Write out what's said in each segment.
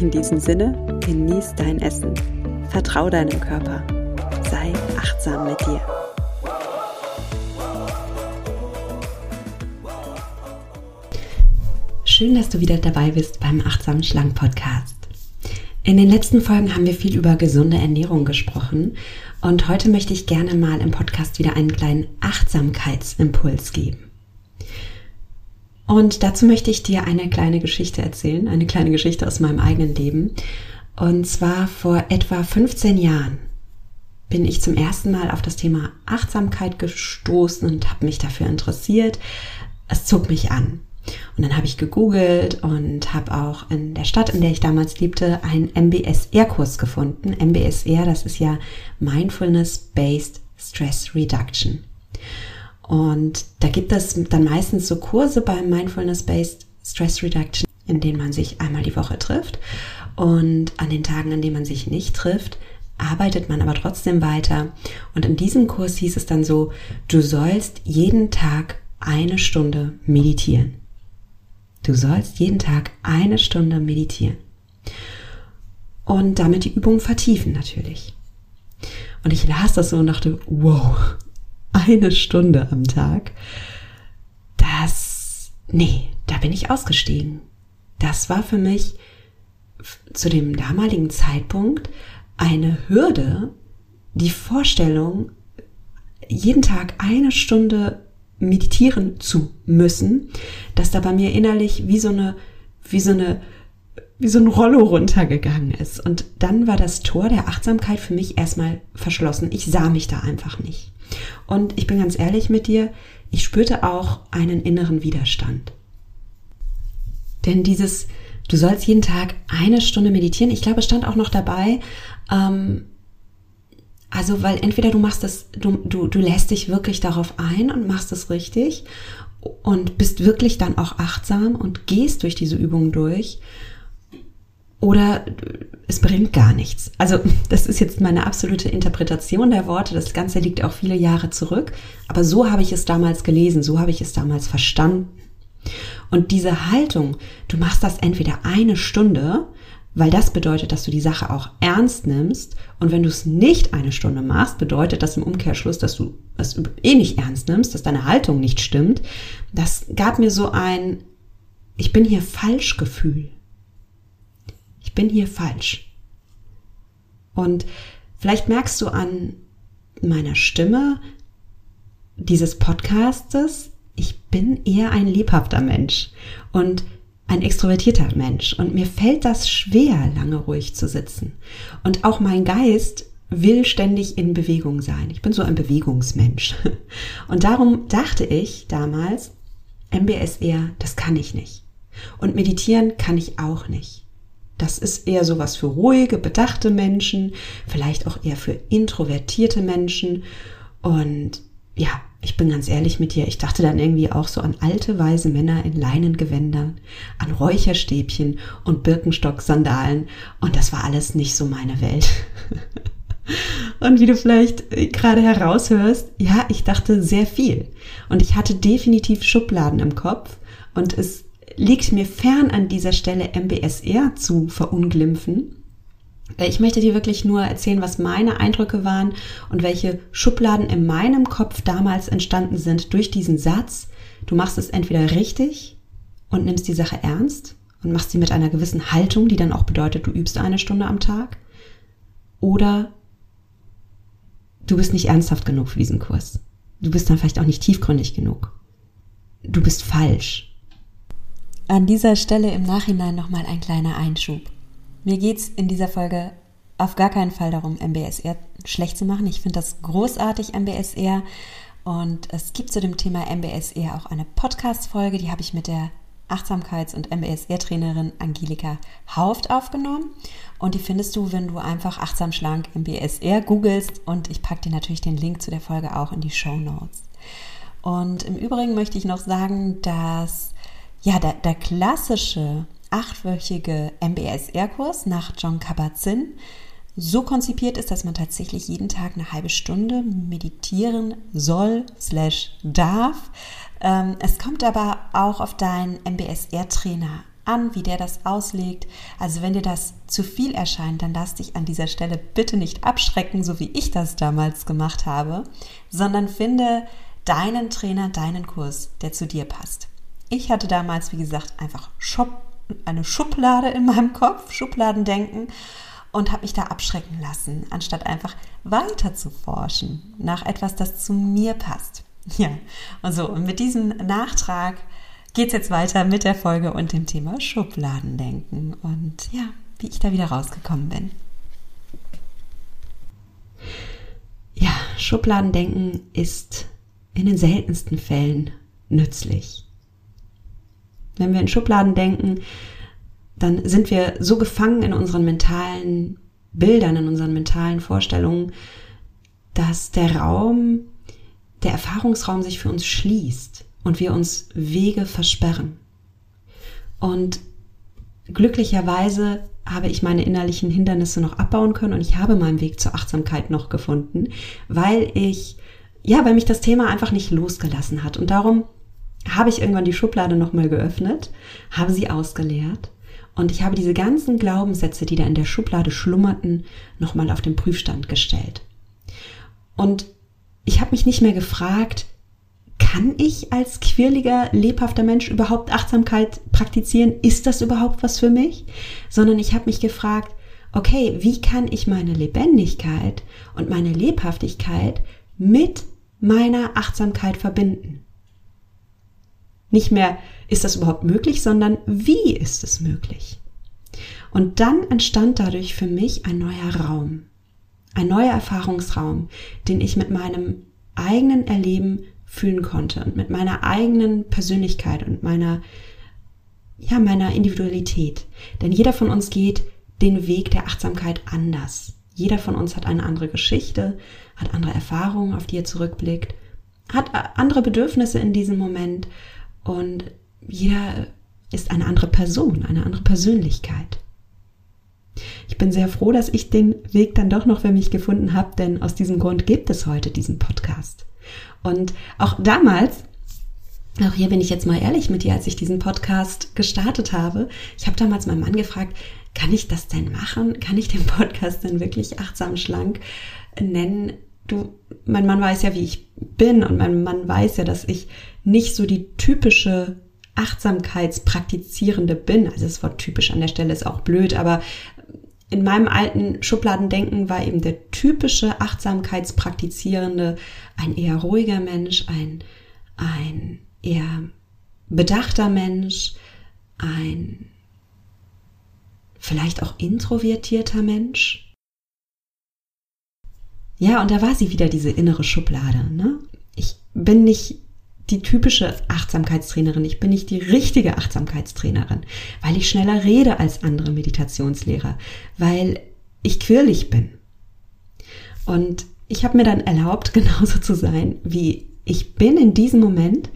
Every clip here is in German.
In diesem Sinne, genieß dein Essen. Vertrau deinem Körper. Sei achtsam mit dir. Schön, dass du wieder dabei bist beim Achtsam Schlank Podcast. In den letzten Folgen haben wir viel über gesunde Ernährung gesprochen und heute möchte ich gerne mal im Podcast wieder einen kleinen Achtsamkeitsimpuls geben. Und dazu möchte ich dir eine kleine Geschichte erzählen, eine kleine Geschichte aus meinem eigenen Leben. Und zwar vor etwa 15 Jahren bin ich zum ersten Mal auf das Thema Achtsamkeit gestoßen und habe mich dafür interessiert. Es zog mich an. Und dann habe ich gegoogelt und habe auch in der Stadt, in der ich damals lebte, einen MBSR-Kurs gefunden. MBSR, das ist ja Mindfulness-Based Stress Reduction. Und da gibt es dann meistens so Kurse beim Mindfulness-Based Stress Reduction, in denen man sich einmal die Woche trifft. Und an den Tagen, an denen man sich nicht trifft, arbeitet man aber trotzdem weiter. Und in diesem Kurs hieß es dann so, du sollst jeden Tag eine Stunde meditieren. Du sollst jeden Tag eine Stunde meditieren. Und damit die Übung vertiefen natürlich. Und ich las das so und dachte, wow, eine Stunde am Tag, das, nee, da bin ich ausgestiegen. Das war für mich zu dem damaligen Zeitpunkt eine Hürde, die Vorstellung, jeden Tag eine Stunde meditieren zu müssen, dass da bei mir innerlich wie so eine, wie so eine, wie so ein Rollo runtergegangen ist. Und dann war das Tor der Achtsamkeit für mich erstmal verschlossen. Ich sah mich da einfach nicht. Und ich bin ganz ehrlich mit dir, ich spürte auch einen inneren Widerstand. Denn dieses, du sollst jeden Tag eine Stunde meditieren, ich glaube, es stand auch noch dabei, ähm, also, weil entweder du machst das, du, du, du lässt dich wirklich darauf ein und machst es richtig und bist wirklich dann auch achtsam und gehst durch diese Übung durch oder es bringt gar nichts. Also das ist jetzt meine absolute Interpretation der Worte. Das Ganze liegt auch viele Jahre zurück. Aber so habe ich es damals gelesen, so habe ich es damals verstanden. Und diese Haltung, du machst das entweder eine Stunde, weil das bedeutet, dass du die Sache auch ernst nimmst. Und wenn du es nicht eine Stunde machst, bedeutet das im Umkehrschluss, dass du es eh nicht ernst nimmst, dass deine Haltung nicht stimmt. Das gab mir so ein, ich bin hier falsch Gefühl bin hier falsch. Und vielleicht merkst du an meiner Stimme dieses Podcastes, ich bin eher ein lebhafter Mensch und ein extrovertierter Mensch. Und mir fällt das schwer, lange ruhig zu sitzen. Und auch mein Geist will ständig in Bewegung sein. Ich bin so ein Bewegungsmensch. Und darum dachte ich damals, MBSR, das kann ich nicht. Und meditieren kann ich auch nicht. Das ist eher sowas für ruhige, bedachte Menschen, vielleicht auch eher für introvertierte Menschen. Und ja, ich bin ganz ehrlich mit dir, ich dachte dann irgendwie auch so an alte, weise Männer in Leinengewändern, an Räucherstäbchen und Birkenstock-Sandalen. Und das war alles nicht so meine Welt. Und wie du vielleicht gerade heraushörst, ja, ich dachte sehr viel. Und ich hatte definitiv Schubladen im Kopf. Und es liegt mir fern an dieser Stelle MBSR zu verunglimpfen. Äh, ich möchte dir wirklich nur erzählen, was meine Eindrücke waren und welche Schubladen in meinem Kopf damals entstanden sind durch diesen Satz. Du machst es entweder richtig und nimmst die Sache ernst und machst sie mit einer gewissen Haltung, die dann auch bedeutet, du übst eine Stunde am Tag. Oder du bist nicht ernsthaft genug für diesen Kurs. Du bist dann vielleicht auch nicht tiefgründig genug. Du bist falsch. An dieser Stelle im Nachhinein nochmal ein kleiner Einschub. Mir geht es in dieser Folge auf gar keinen Fall darum, MBSR schlecht zu machen. Ich finde das großartig, MBSR. Und es gibt zu dem Thema MBSR auch eine Podcast-Folge, die habe ich mit der Achtsamkeits- und MBSR-Trainerin Angelika Hauft aufgenommen. Und die findest du, wenn du einfach achtsam schlank MBSR googelst. Und ich packe dir natürlich den Link zu der Folge auch in die Show Notes. Und im Übrigen möchte ich noch sagen, dass ja der, der klassische achtwöchige MBSR-Kurs nach John Kabat-Zinn so konzipiert ist, dass man tatsächlich jeden Tag eine halbe Stunde meditieren soll, slash darf. Ähm, es kommt aber auch auf deinen MBSR-Trainer an, wie der das auslegt. Also wenn dir das zu viel erscheint, dann lass dich an dieser Stelle bitte nicht abschrecken, so wie ich das damals gemacht habe, sondern finde deinen Trainer, deinen Kurs, der zu dir passt. Ich hatte damals, wie gesagt, einfach eine Schublade in meinem Kopf, Schubladendenken und habe mich da abschrecken lassen, anstatt einfach weiter zu forschen nach etwas, das zu mir passt. Ja, und so, und mit diesem Nachtrag geht es jetzt weiter mit der Folge und dem Thema Schubladendenken und ja, wie ich da wieder rausgekommen bin. Ja, Schubladendenken ist in den seltensten Fällen nützlich. Wenn wir in Schubladen denken, dann sind wir so gefangen in unseren mentalen Bildern, in unseren mentalen Vorstellungen, dass der Raum, der Erfahrungsraum sich für uns schließt und wir uns Wege versperren. Und glücklicherweise habe ich meine innerlichen Hindernisse noch abbauen können und ich habe meinen Weg zur Achtsamkeit noch gefunden, weil ich, ja, weil mich das Thema einfach nicht losgelassen hat. Und darum habe ich irgendwann die Schublade nochmal geöffnet, habe sie ausgeleert und ich habe diese ganzen Glaubenssätze, die da in der Schublade schlummerten, nochmal auf den Prüfstand gestellt. Und ich habe mich nicht mehr gefragt, kann ich als quirliger, lebhafter Mensch überhaupt Achtsamkeit praktizieren? Ist das überhaupt was für mich? Sondern ich habe mich gefragt, okay, wie kann ich meine Lebendigkeit und meine Lebhaftigkeit mit meiner Achtsamkeit verbinden? Nicht mehr, ist das überhaupt möglich, sondern wie ist es möglich? Und dann entstand dadurch für mich ein neuer Raum, ein neuer Erfahrungsraum, den ich mit meinem eigenen Erleben fühlen konnte und mit meiner eigenen Persönlichkeit und meiner, ja, meiner Individualität. Denn jeder von uns geht den Weg der Achtsamkeit anders. Jeder von uns hat eine andere Geschichte, hat andere Erfahrungen, auf die er zurückblickt, hat andere Bedürfnisse in diesem Moment und jeder ist eine andere Person, eine andere Persönlichkeit. Ich bin sehr froh, dass ich den Weg dann doch noch für mich gefunden habe, denn aus diesem Grund gibt es heute diesen Podcast. Und auch damals, auch hier bin ich jetzt mal ehrlich mit dir, als ich diesen Podcast gestartet habe, ich habe damals meinen Mann gefragt, kann ich das denn machen? Kann ich den Podcast denn wirklich achtsam schlank nennen? Du, mein Mann weiß ja, wie ich bin und mein Mann weiß ja, dass ich nicht so die typische Achtsamkeitspraktizierende bin. Also das Wort typisch an der Stelle ist auch blöd, aber in meinem alten Schubladendenken war eben der typische Achtsamkeitspraktizierende ein eher ruhiger Mensch, ein, ein eher bedachter Mensch, ein vielleicht auch introvertierter Mensch. Ja, und da war sie wieder, diese innere Schublade. Ne? Ich bin nicht die typische Achtsamkeitstrainerin. Ich bin nicht die richtige Achtsamkeitstrainerin, weil ich schneller rede als andere Meditationslehrer, weil ich quirlig bin. Und ich habe mir dann erlaubt, genauso zu sein, wie ich bin in diesem Moment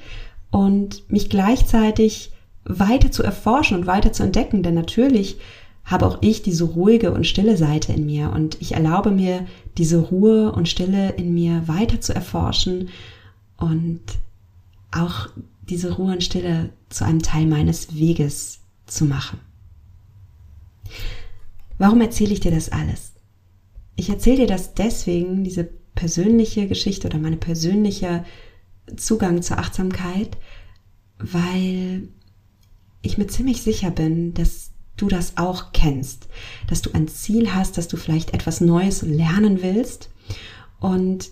und mich gleichzeitig weiter zu erforschen und weiter zu entdecken, denn natürlich habe auch ich diese ruhige und stille Seite in mir und ich erlaube mir, diese Ruhe und Stille in mir weiter zu erforschen und auch diese Ruhe und Stille zu einem Teil meines Weges zu machen. Warum erzähle ich dir das alles? Ich erzähle dir das deswegen, diese persönliche Geschichte oder meine persönliche Zugang zur Achtsamkeit, weil ich mir ziemlich sicher bin, dass du das auch kennst, dass du ein Ziel hast, dass du vielleicht etwas Neues lernen willst und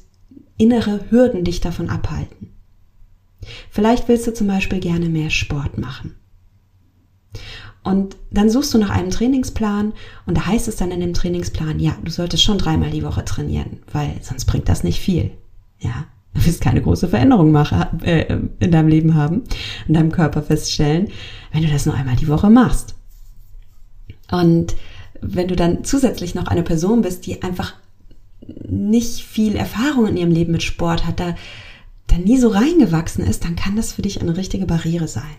innere Hürden dich davon abhalten. Vielleicht willst du zum Beispiel gerne mehr Sport machen. Und dann suchst du nach einem Trainingsplan und da heißt es dann in dem Trainingsplan, ja, du solltest schon dreimal die Woche trainieren, weil sonst bringt das nicht viel. Ja, Du wirst keine große Veränderung machen, äh, in deinem Leben haben, in deinem Körper feststellen, wenn du das nur einmal die Woche machst. Und wenn du dann zusätzlich noch eine Person bist, die einfach nicht viel Erfahrung in ihrem Leben mit Sport hat, da, da nie so reingewachsen ist, dann kann das für dich eine richtige Barriere sein.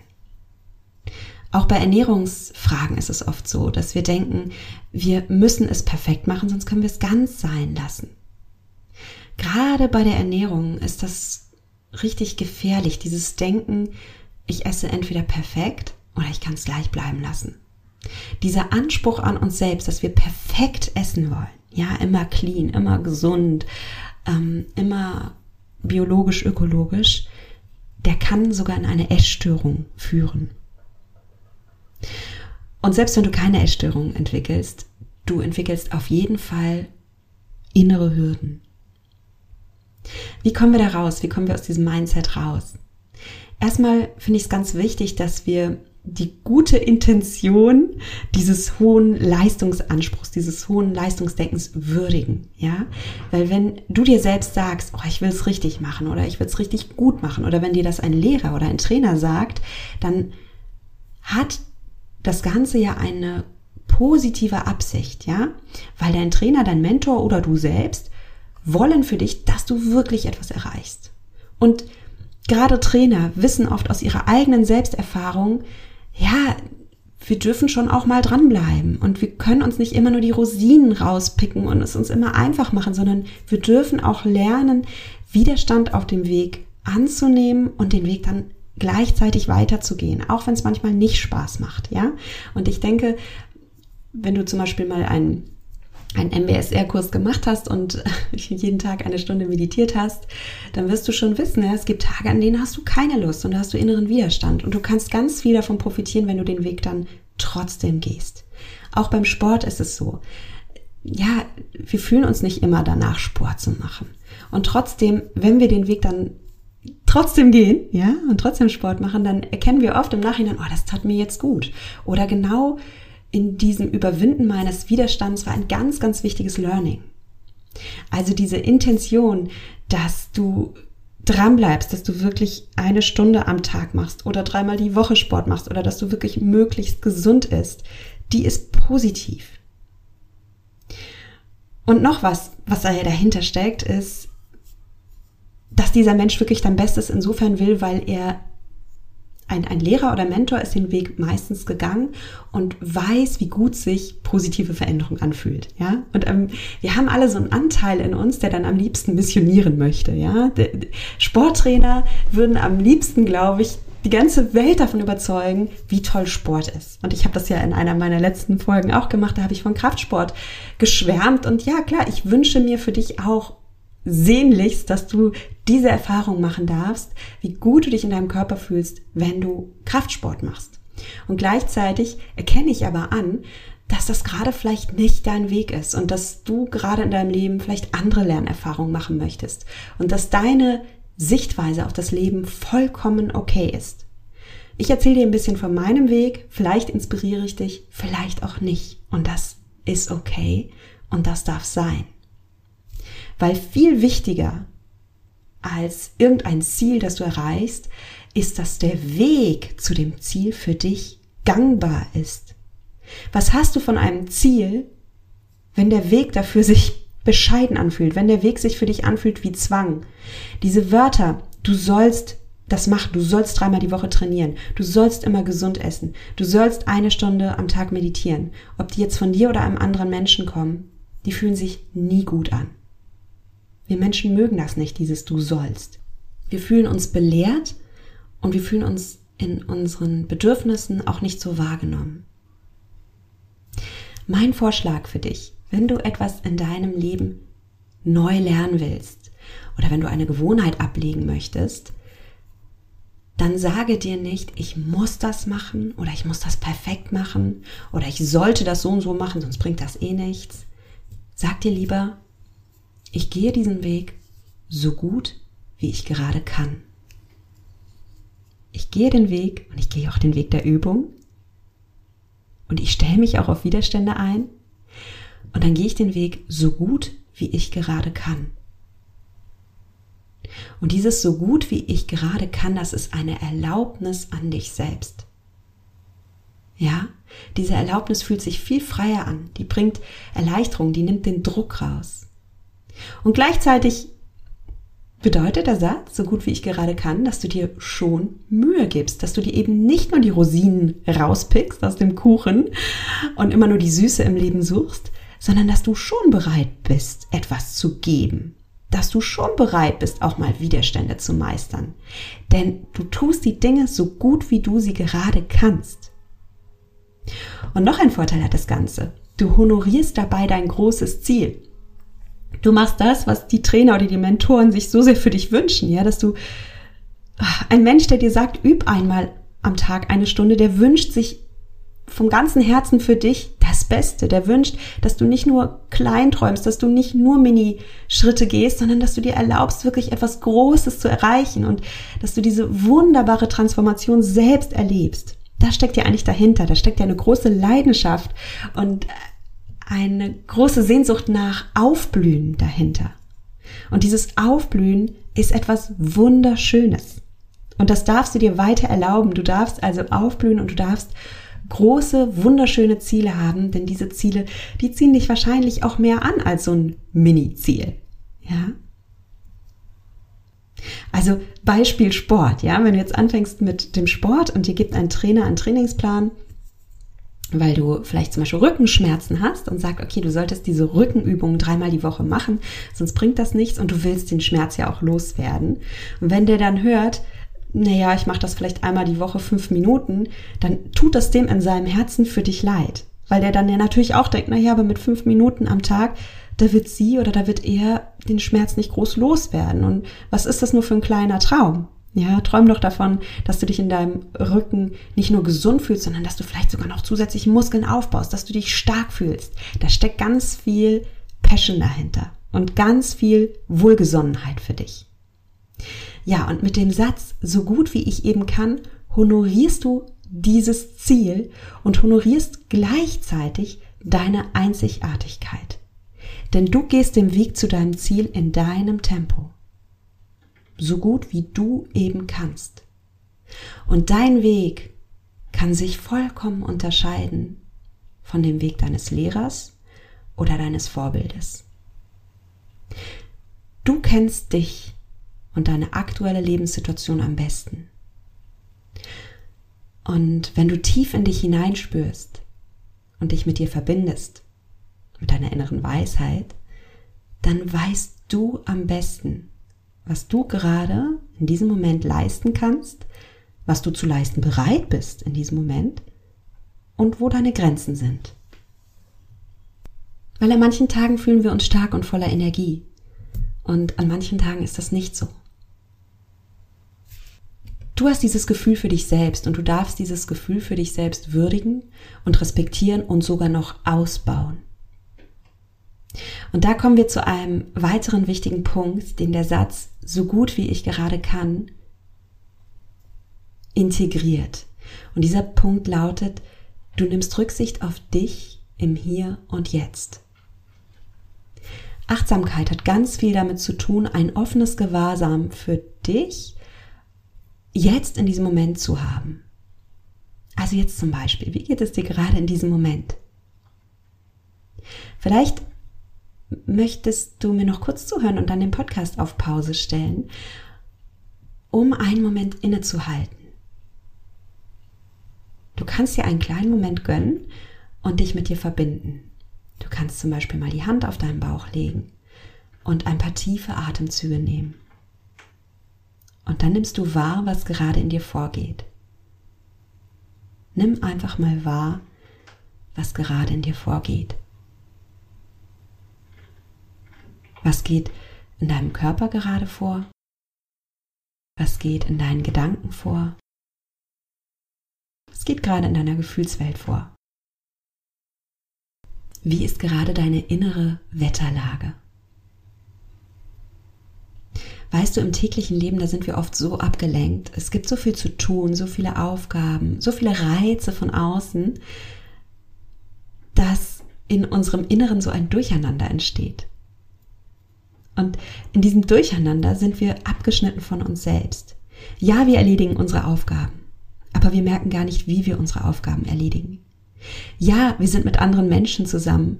Auch bei Ernährungsfragen ist es oft so, dass wir denken, wir müssen es perfekt machen, sonst können wir es ganz sein lassen. Gerade bei der Ernährung ist das richtig gefährlich, dieses Denken, ich esse entweder perfekt oder ich kann es gleich bleiben lassen. Dieser Anspruch an uns selbst, dass wir perfekt essen wollen, ja, immer clean, immer gesund, ähm, immer biologisch, ökologisch, der kann sogar in eine Essstörung führen. Und selbst wenn du keine Essstörung entwickelst, du entwickelst auf jeden Fall innere Hürden. Wie kommen wir da raus? Wie kommen wir aus diesem Mindset raus? Erstmal finde ich es ganz wichtig, dass wir die gute Intention dieses hohen Leistungsanspruchs, dieses hohen Leistungsdenkens würdigen, ja? Weil wenn du dir selbst sagst, oh, ich will es richtig machen oder ich will es richtig gut machen oder wenn dir das ein Lehrer oder ein Trainer sagt, dann hat das Ganze ja eine positive Absicht, ja? Weil dein Trainer, dein Mentor oder du selbst wollen für dich, dass du wirklich etwas erreichst. Und gerade Trainer wissen oft aus ihrer eigenen Selbsterfahrung, ja, wir dürfen schon auch mal dranbleiben und wir können uns nicht immer nur die Rosinen rauspicken und es uns immer einfach machen, sondern wir dürfen auch lernen, Widerstand auf dem Weg anzunehmen und den Weg dann gleichzeitig weiterzugehen, auch wenn es manchmal nicht Spaß macht, ja. Und ich denke, wenn du zum Beispiel mal einen einen MBSR-Kurs gemacht hast und jeden Tag eine Stunde meditiert hast, dann wirst du schon wissen, es gibt Tage, an denen hast du keine Lust und hast du inneren Widerstand und du kannst ganz viel davon profitieren, wenn du den Weg dann trotzdem gehst. Auch beim Sport ist es so. Ja, wir fühlen uns nicht immer danach, Sport zu machen. Und trotzdem, wenn wir den Weg dann trotzdem gehen, ja, und trotzdem Sport machen, dann erkennen wir oft im Nachhinein, oh, das tat mir jetzt gut. Oder genau in diesem Überwinden meines Widerstands war ein ganz, ganz wichtiges Learning. Also diese Intention, dass du dran bleibst, dass du wirklich eine Stunde am Tag machst oder dreimal die Woche Sport machst oder dass du wirklich möglichst gesund ist, die ist positiv. Und noch was, was da ja dahinter steckt, ist, dass dieser Mensch wirklich dein Bestes insofern will, weil er ein, ein Lehrer oder Mentor ist den Weg meistens gegangen und weiß, wie gut sich positive Veränderung anfühlt. Ja, und ähm, wir haben alle so einen Anteil in uns, der dann am liebsten missionieren möchte. Ja, Sporttrainer würden am liebsten, glaube ich, die ganze Welt davon überzeugen, wie toll Sport ist. Und ich habe das ja in einer meiner letzten Folgen auch gemacht. Da habe ich von Kraftsport geschwärmt. Und ja, klar, ich wünsche mir für dich auch sehnlichst, dass du diese Erfahrung machen darfst, wie gut du dich in deinem Körper fühlst, wenn du Kraftsport machst. Und gleichzeitig erkenne ich aber an, dass das gerade vielleicht nicht dein Weg ist und dass du gerade in deinem Leben vielleicht andere Lernerfahrungen machen möchtest und dass deine Sichtweise auf das Leben vollkommen okay ist. Ich erzähle dir ein bisschen von meinem Weg, vielleicht inspiriere ich dich, vielleicht auch nicht. Und das ist okay und das darf sein. Weil viel wichtiger als irgendein Ziel, das du erreichst, ist, dass der Weg zu dem Ziel für dich gangbar ist. Was hast du von einem Ziel, wenn der Weg dafür sich bescheiden anfühlt, wenn der Weg sich für dich anfühlt wie Zwang? Diese Wörter, du sollst das machen, du sollst dreimal die Woche trainieren, du sollst immer gesund essen, du sollst eine Stunde am Tag meditieren. Ob die jetzt von dir oder einem anderen Menschen kommen, die fühlen sich nie gut an. Wir Menschen mögen das nicht, dieses Du sollst. Wir fühlen uns belehrt und wir fühlen uns in unseren Bedürfnissen auch nicht so wahrgenommen. Mein Vorschlag für dich, wenn du etwas in deinem Leben neu lernen willst oder wenn du eine Gewohnheit ablegen möchtest, dann sage dir nicht, ich muss das machen oder ich muss das perfekt machen oder ich sollte das so und so machen, sonst bringt das eh nichts. Sag dir lieber, ich gehe diesen Weg so gut, wie ich gerade kann. Ich gehe den Weg und ich gehe auch den Weg der Übung und ich stelle mich auch auf Widerstände ein und dann gehe ich den Weg so gut, wie ich gerade kann. Und dieses so gut wie ich gerade kann, das ist eine Erlaubnis an dich selbst. Ja, diese Erlaubnis fühlt sich viel freier an, die bringt Erleichterung, die nimmt den Druck raus. Und gleichzeitig bedeutet der Satz, so gut wie ich gerade kann, dass du dir schon Mühe gibst, dass du dir eben nicht nur die Rosinen rauspickst aus dem Kuchen und immer nur die Süße im Leben suchst, sondern dass du schon bereit bist, etwas zu geben, dass du schon bereit bist, auch mal Widerstände zu meistern. Denn du tust die Dinge so gut, wie du sie gerade kannst. Und noch ein Vorteil hat das Ganze. Du honorierst dabei dein großes Ziel. Du machst das, was die Trainer oder die Mentoren sich so sehr für dich wünschen, ja, dass du ah, ein Mensch, der dir sagt, üb einmal am Tag eine Stunde, der wünscht sich vom ganzen Herzen für dich das Beste. Der wünscht, dass du nicht nur klein träumst, dass du nicht nur Mini-Schritte gehst, sondern dass du dir erlaubst, wirklich etwas Großes zu erreichen und dass du diese wunderbare Transformation selbst erlebst. Da steckt ja eigentlich dahinter. Da steckt ja eine große Leidenschaft und eine große Sehnsucht nach Aufblühen dahinter. Und dieses Aufblühen ist etwas Wunderschönes. Und das darfst du dir weiter erlauben. Du darfst also aufblühen und du darfst große, wunderschöne Ziele haben, denn diese Ziele, die ziehen dich wahrscheinlich auch mehr an als so ein Mini-Ziel. Ja? Also Beispiel Sport, ja, wenn du jetzt anfängst mit dem Sport und dir gibt ein Trainer einen Trainingsplan, weil du vielleicht zum Beispiel Rückenschmerzen hast und sagt, okay, du solltest diese Rückenübungen dreimal die Woche machen, sonst bringt das nichts und du willst den Schmerz ja auch loswerden. Und wenn der dann hört, naja, ich mache das vielleicht einmal die Woche fünf Minuten, dann tut das dem in seinem Herzen für dich leid. Weil der dann ja natürlich auch denkt, naja, aber mit fünf Minuten am Tag, da wird sie oder da wird er den Schmerz nicht groß loswerden. Und was ist das nur für ein kleiner Traum? Ja, träum doch davon, dass du dich in deinem Rücken nicht nur gesund fühlst, sondern dass du vielleicht sogar noch zusätzlich Muskeln aufbaust, dass du dich stark fühlst. Da steckt ganz viel Passion dahinter und ganz viel Wohlgesonnenheit für dich. Ja, und mit dem Satz, so gut wie ich eben kann, honorierst du dieses Ziel und honorierst gleichzeitig deine Einzigartigkeit. Denn du gehst den Weg zu deinem Ziel in deinem Tempo. So gut wie du eben kannst. Und dein Weg kann sich vollkommen unterscheiden von dem Weg deines Lehrers oder deines Vorbildes. Du kennst dich und deine aktuelle Lebenssituation am besten. Und wenn du tief in dich hineinspürst und dich mit dir verbindest, mit deiner inneren Weisheit, dann weißt du am besten, was du gerade in diesem Moment leisten kannst, was du zu leisten bereit bist in diesem Moment und wo deine Grenzen sind. Weil an manchen Tagen fühlen wir uns stark und voller Energie und an manchen Tagen ist das nicht so. Du hast dieses Gefühl für dich selbst und du darfst dieses Gefühl für dich selbst würdigen und respektieren und sogar noch ausbauen. Und da kommen wir zu einem weiteren wichtigen Punkt, den der Satz so gut wie ich gerade kann integriert. Und dieser Punkt lautet, du nimmst Rücksicht auf dich im Hier und Jetzt. Achtsamkeit hat ganz viel damit zu tun, ein offenes Gewahrsam für dich jetzt in diesem Moment zu haben. Also jetzt zum Beispiel, wie geht es dir gerade in diesem Moment? Vielleicht möchtest du mir noch kurz zuhören und dann den Podcast auf Pause stellen, um einen Moment innezuhalten. Du kannst dir einen kleinen Moment gönnen und dich mit dir verbinden. Du kannst zum Beispiel mal die Hand auf deinen Bauch legen und ein paar tiefe Atemzüge nehmen. Und dann nimmst du wahr, was gerade in dir vorgeht. Nimm einfach mal wahr, was gerade in dir vorgeht. Was geht in deinem Körper gerade vor? Was geht in deinen Gedanken vor? Was geht gerade in deiner Gefühlswelt vor? Wie ist gerade deine innere Wetterlage? Weißt du, im täglichen Leben, da sind wir oft so abgelenkt. Es gibt so viel zu tun, so viele Aufgaben, so viele Reize von außen, dass in unserem Inneren so ein Durcheinander entsteht. Und in diesem Durcheinander sind wir abgeschnitten von uns selbst. Ja, wir erledigen unsere Aufgaben, aber wir merken gar nicht, wie wir unsere Aufgaben erledigen. Ja, wir sind mit anderen Menschen zusammen,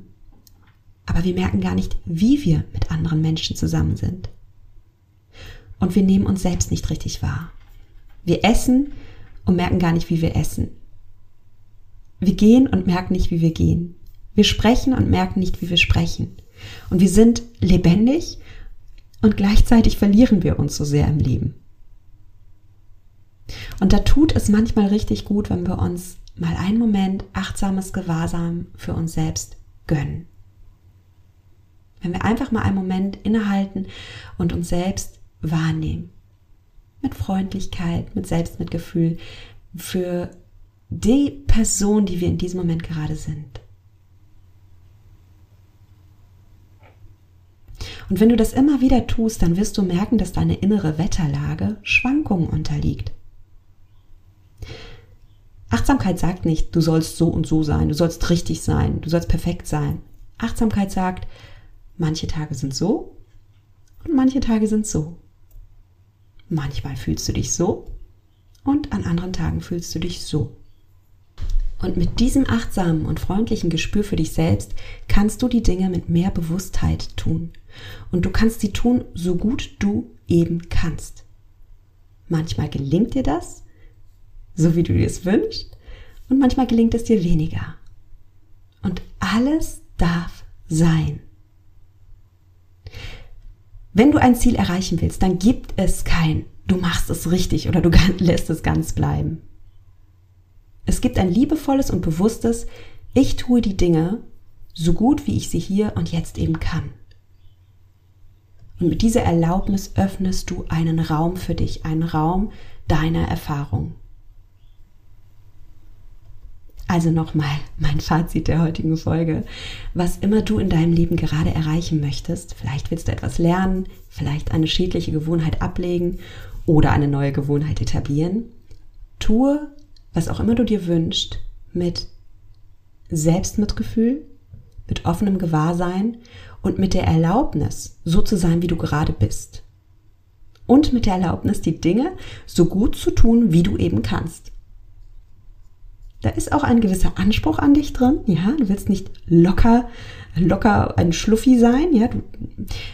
aber wir merken gar nicht, wie wir mit anderen Menschen zusammen sind. Und wir nehmen uns selbst nicht richtig wahr. Wir essen und merken gar nicht, wie wir essen. Wir gehen und merken nicht, wie wir gehen. Wir sprechen und merken nicht, wie wir sprechen. Und wir sind lebendig und gleichzeitig verlieren wir uns so sehr im Leben. Und da tut es manchmal richtig gut, wenn wir uns mal einen Moment achtsames Gewahrsam für uns selbst gönnen. Wenn wir einfach mal einen Moment innehalten und uns selbst wahrnehmen. Mit Freundlichkeit, mit Selbstmitgefühl für die Person, die wir in diesem Moment gerade sind. Und wenn du das immer wieder tust, dann wirst du merken, dass deine innere Wetterlage Schwankungen unterliegt. Achtsamkeit sagt nicht, du sollst so und so sein, du sollst richtig sein, du sollst perfekt sein. Achtsamkeit sagt, manche Tage sind so und manche Tage sind so. Manchmal fühlst du dich so und an anderen Tagen fühlst du dich so. Und mit diesem achtsamen und freundlichen Gespür für dich selbst kannst du die Dinge mit mehr Bewusstheit tun. Und du kannst sie tun, so gut du eben kannst. Manchmal gelingt dir das, so wie du dir es wünschst, und manchmal gelingt es dir weniger. Und alles darf sein. Wenn du ein Ziel erreichen willst, dann gibt es kein, du machst es richtig oder du lässt es ganz bleiben. Es gibt ein liebevolles und bewusstes, ich tue die Dinge so gut, wie ich sie hier und jetzt eben kann. Und mit dieser Erlaubnis öffnest du einen Raum für dich, einen Raum deiner Erfahrung. Also nochmal mein Fazit der heutigen Folge. Was immer du in deinem Leben gerade erreichen möchtest, vielleicht willst du etwas lernen, vielleicht eine schädliche Gewohnheit ablegen oder eine neue Gewohnheit etablieren, tue, was auch immer du dir wünschst, mit Selbstmitgefühl, mit offenem Gewahrsein und mit der Erlaubnis, so zu sein, wie du gerade bist. Und mit der Erlaubnis, die Dinge so gut zu tun, wie du eben kannst. Da ist auch ein gewisser Anspruch an dich drin. Ja, du willst nicht locker, locker ein Schluffi sein. Ja, du,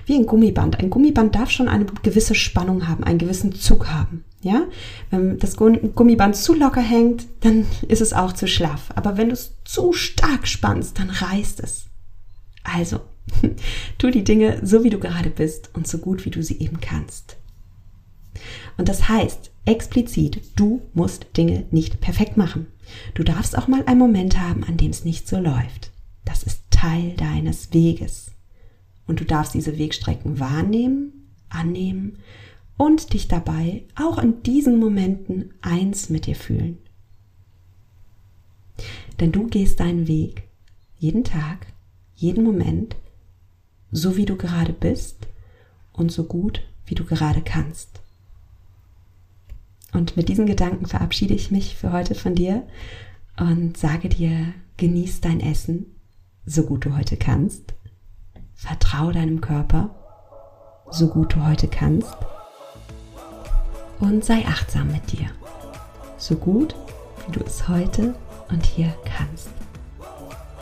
wie ein Gummiband. Ein Gummiband darf schon eine gewisse Spannung haben, einen gewissen Zug haben. Ja, wenn das Gummiband zu locker hängt, dann ist es auch zu schlaff. Aber wenn du es zu stark spannst, dann reißt es. Also, tu die Dinge so, wie du gerade bist und so gut, wie du sie eben kannst. Und das heißt explizit, du musst Dinge nicht perfekt machen. Du darfst auch mal einen Moment haben, an dem es nicht so läuft. Das ist Teil deines Weges. Und du darfst diese Wegstrecken wahrnehmen, annehmen und dich dabei auch in diesen Momenten eins mit dir fühlen. Denn du gehst deinen Weg jeden Tag, jeden Moment, so wie du gerade bist und so gut, wie du gerade kannst. Und mit diesen Gedanken verabschiede ich mich für heute von dir und sage dir, genieß dein Essen, so gut du heute kannst. Vertrau deinem Körper, so gut du heute kannst. Und sei achtsam mit dir, so gut wie du es heute und hier kannst.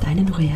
Deine Nuria.